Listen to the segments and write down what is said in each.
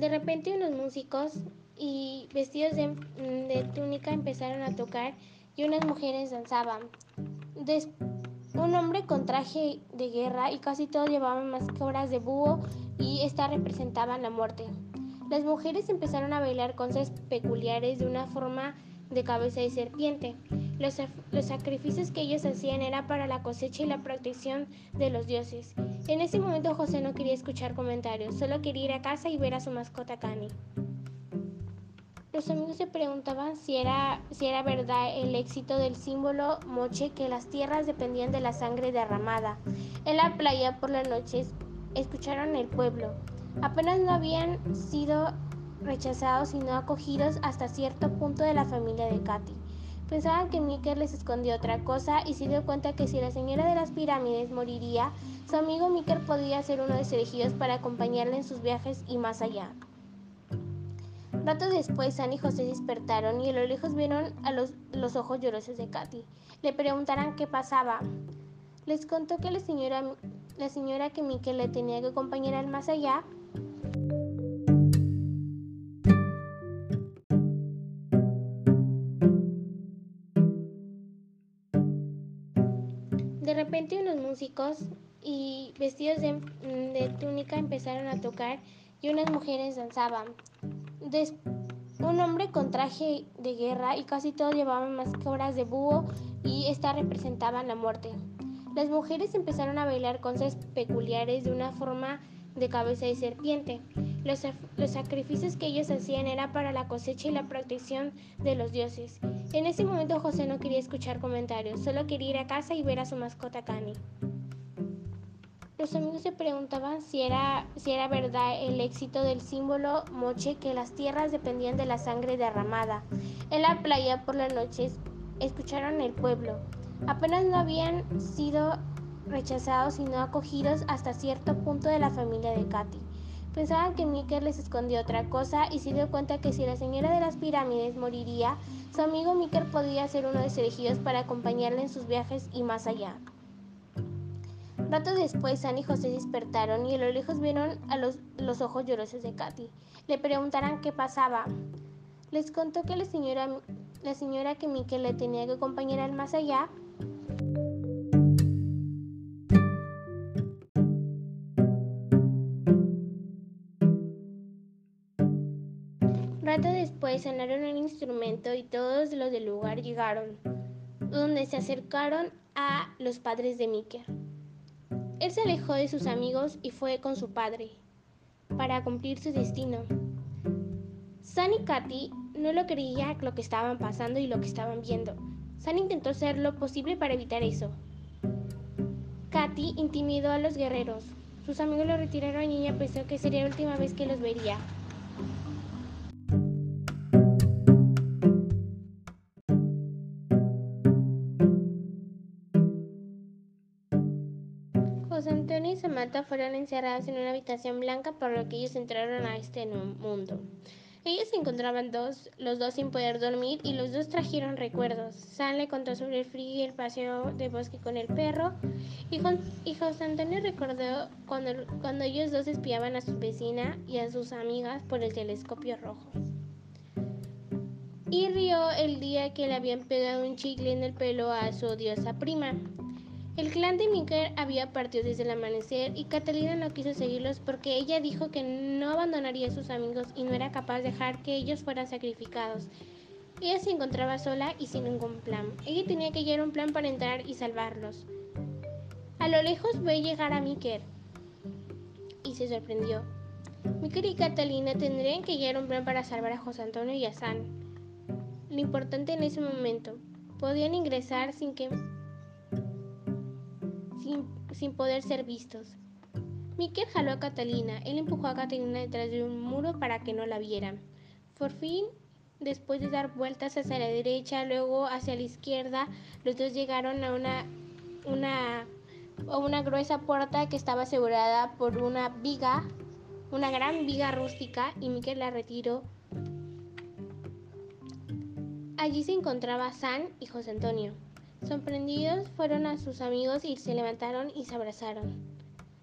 De repente unos músicos y vestidos de, de túnica empezaron a tocar y unas mujeres danzaban. Un hombre con traje de guerra y casi todos llevaban máscaras de búho y esta representaban la muerte. Las mujeres empezaron a bailar cosas peculiares de una forma de cabeza de serpiente. Los, los sacrificios que ellos hacían era para la cosecha y la protección de los dioses. En ese momento José no quería escuchar comentarios, solo quería ir a casa y ver a su mascota Cani. Los amigos se preguntaban si era, si era verdad el éxito del símbolo moche que las tierras dependían de la sangre derramada. En la playa por las noches escucharon el pueblo. Apenas no habían sido rechazados sino acogidos hasta cierto punto de la familia de Katy. Pensaban que Miker les escondió otra cosa y se dio cuenta que si la señora de las pirámides moriría, su amigo Miker podría ser uno de sus elegidos para acompañarle en sus viajes y más allá. Rato después, San y José despertaron y a lo lejos vieron a los, los ojos llorosos de Katy. Le preguntaron qué pasaba. Les contó que la señora, la señora que Mikel le tenía que acompañar al más allá repente unos músicos y vestidos de, de túnica empezaron a tocar y unas mujeres danzaban. Un hombre con traje de guerra y casi todos llevaban máscaras de búho y esta representaban la muerte. Las mujeres empezaron a bailar cosas peculiares de una forma de cabeza de serpiente. Los, sacrificios que ellos hacían era para la cosecha y la protección de los dioses. En ese momento José no quería escuchar comentarios, solo quería ir a casa y ver a su mascota Cani. Los amigos se preguntaban si era, si era verdad el éxito del símbolo moche que las tierras dependían de la sangre derramada. En la playa por las noches escucharon el pueblo. Apenas no habían sido rechazados sino acogidos hasta cierto punto de la familia de Katy. Pensaban que Miker les escondió otra cosa y se dio cuenta que si la señora de las pirámides moriría, su amigo Miker podría ser uno de sus elegidos para acompañarle en sus viajes y más allá. Rato después, San y José despertaron y a lo lejos vieron a los, los ojos llorosos de Katy. Le preguntaron qué pasaba. Les contó que la señora, la señora que Mikel le tenía que acompañar al más allá Rato después sonaron un instrumento y todos los del lugar llegaron, donde se acercaron a los padres de Miker. Él se alejó de sus amigos y fue con su padre para cumplir su destino. San y Katy no lo creía lo que estaban pasando y lo que estaban viendo. San intentó hacer lo posible para evitar eso. Katy intimidó a los guerreros. Sus amigos lo retiraron y ella pensó que sería la última vez que los vería. Y Samantha fueron encerrados en una habitación blanca por lo que ellos entraron a este mundo. Ellos se encontraban dos, los dos sin poder dormir y los dos trajeron recuerdos. Sam le contó sobre el frío y el paseo de bosque con el perro y, y José Antonio recordó cuando, cuando ellos dos espiaban a su vecina y a sus amigas por el telescopio rojo. Y rió el día que le habían pegado un chicle en el pelo a su odiosa prima. El clan de Miker había partido desde el amanecer y Catalina no quiso seguirlos porque ella dijo que no abandonaría a sus amigos y no era capaz de dejar que ellos fueran sacrificados. Ella se encontraba sola y sin ningún plan. Ella tenía que hallar un plan para entrar y salvarlos. A lo lejos ve llegar a Miker y se sorprendió. Miker y Catalina tendrían que hallar un plan para salvar a José Antonio y a San. Lo importante en ese momento, podían ingresar sin que sin, poder ser vistos. Mikel jaló a Catalina. Él empujó a Catalina detrás de un muro para que no la vieran. Por fin, después de dar vueltas hacia la derecha, luego hacia la izquierda, los dos llegaron a una, una, una gruesa puerta que estaba asegurada por una viga, una gran viga rústica, y Mikel la retiró. Allí se encontraba San y José Antonio. Sorprendidos fueron a sus amigos y se levantaron y se abrazaron.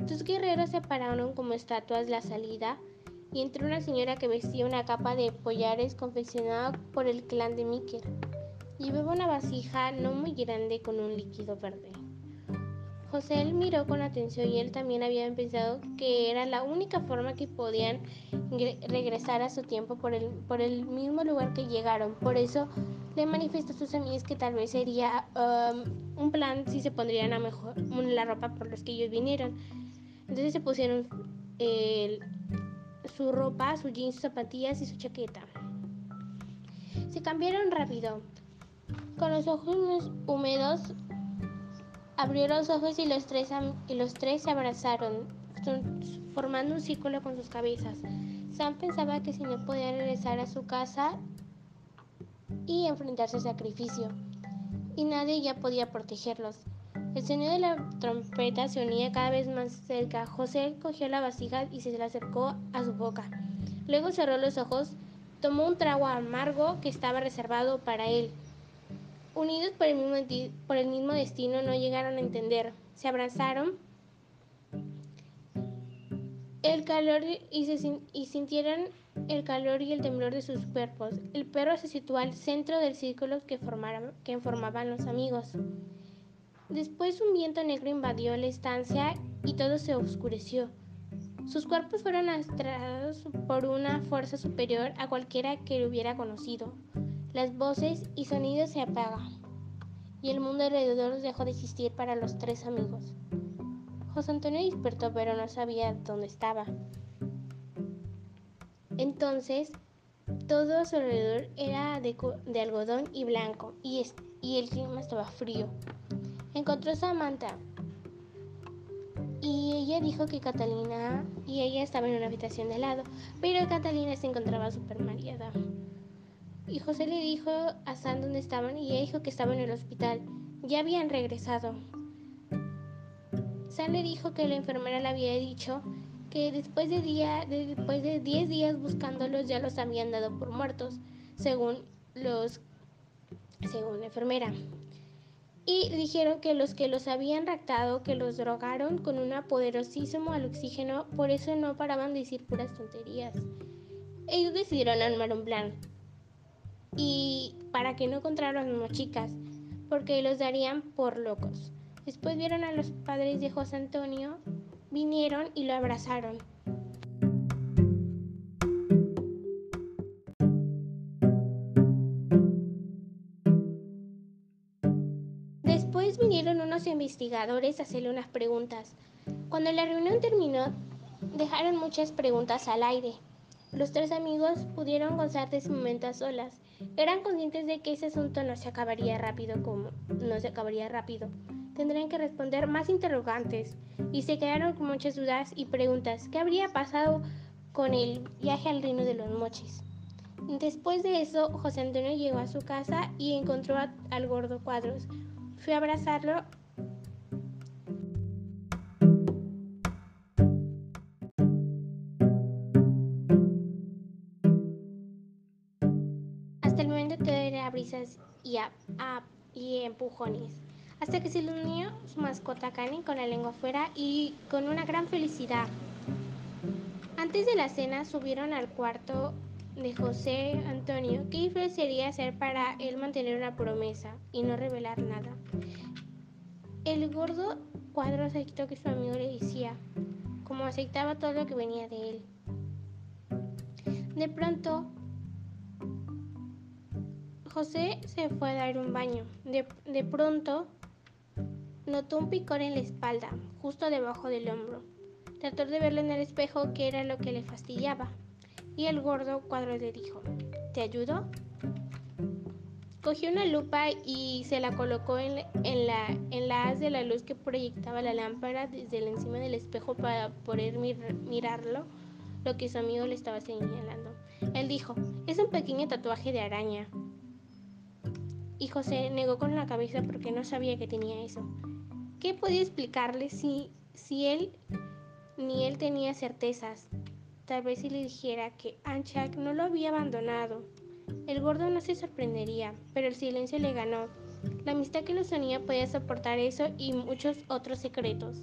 Dos guerreros se pararon como estatuas la salida y entró una señora que vestía una capa de pollares confeccionada por el clan de Miker. Llevaba una vasija no muy grande con un líquido verde. José miró con atención y él también había pensado que era la única forma que podían regresar a su tiempo por el, por el mismo lugar que llegaron. Por eso le manifestó a sus amigos que tal vez sería um, un plan si se pondrían a la ropa por los que ellos vinieron. Entonces se pusieron su ropa, sus jeans, sus zapatillas y su chaqueta. Se cambiaron rápido. Con los ojos húmedos Abrió los ojos y los tres, y los tres se abrazaron, formando un círculo con sus cabezas. Sam pensaba que si no podía regresar a su casa y enfrentarse al sacrificio, y nadie ya podía protegerlos. El sonido de la trompeta se unía cada vez más cerca. José cogió la vasija y se la acercó a su boca. Luego cerró los ojos, tomó un trago amargo que estaba reservado para él Unidos por el, mismo, por el mismo destino, no llegaron a entender. Se abrazaron el calor y, sintieron el calor y el temblor de sus cuerpos. El perro se situó al centro del círculo que formaban los amigos. Después un viento negro invadió la estancia y todo se oscureció. Sus cuerpos fueron arrastrados por una fuerza superior a cualquiera que lo hubiera conocido. Las voces y sonidos se apagan y el mundo alrededor dejó de existir para los tres amigos. José Antonio despertó pero no sabía dónde estaba. Entonces, todo a su alrededor era de, algodón y blanco y, y el clima estaba frío. Encontró a Samantha y ella dijo que Catalina y ella estaban en una habitación de lado, pero Catalina se encontraba súper mareada. Y José le dijo a San dónde estaban y ella dijo que estaban en el hospital. Ya habían regresado. San le dijo que la enfermera le había dicho que después de, día, después de 10 días buscándolos ya los habían dado por muertos, según los según la enfermera. Y dijeron que los que los habían raptado, que los drogaron con un poderosísimo al oxígeno, por eso no paraban de decir puras tonterías. Ellos decidieron armar un plan y para que no encontraran a las chicas, porque los darían por locos. Después vieron a los padres de José Antonio, vinieron y lo abrazaron. Después vinieron unos investigadores a hacerle unas preguntas. Cuando la reunión terminó, dejaron muchas preguntas al aire. Los tres amigos pudieron gozar de ese momento a solas. Eran conscientes de que ese asunto no se acabaría rápido como no se acabaría rápido. Tendrían que responder más interrogantes y se quedaron con muchas dudas y preguntas. ¿Qué habría pasado con el viaje al reino de los mochis? Después de eso, José Antonio llegó a su casa y encontró al gordo Cuadros. Fue a abrazarlo y, empujones, hasta que se le unió su mascota Karen con la lengua afuera y con una gran felicidad. Antes de la cena subieron al cuarto de José Antonio qué sería hacer para él mantener una promesa y no revelar nada. El gordo cuadro aceptó que su amigo le decía, como aceptaba todo lo que venía de él. De pronto, José se fue a dar un baño. De, pronto notó un picor en la espalda, justo debajo del hombro. Trató de verlo en el espejo, que era lo que le fastidiaba. Y el gordo cuadro le dijo, ¿te ayudo? Cogió una lupa y se la colocó en, la, haz de la luz que proyectaba la lámpara desde encima del espejo para poder mirarlo, lo que su amigo le estaba señalando. Él dijo, es un pequeño tatuaje de araña y José negó con la cabeza porque no sabía que tenía eso. ¿Qué podía explicarle si, si él ni él tenía certezas? Tal vez si le dijera que Anchak no lo había abandonado. El gordo no se sorprendería, pero el silencio le ganó. La amistad que los unía podía soportar eso y muchos otros secretos.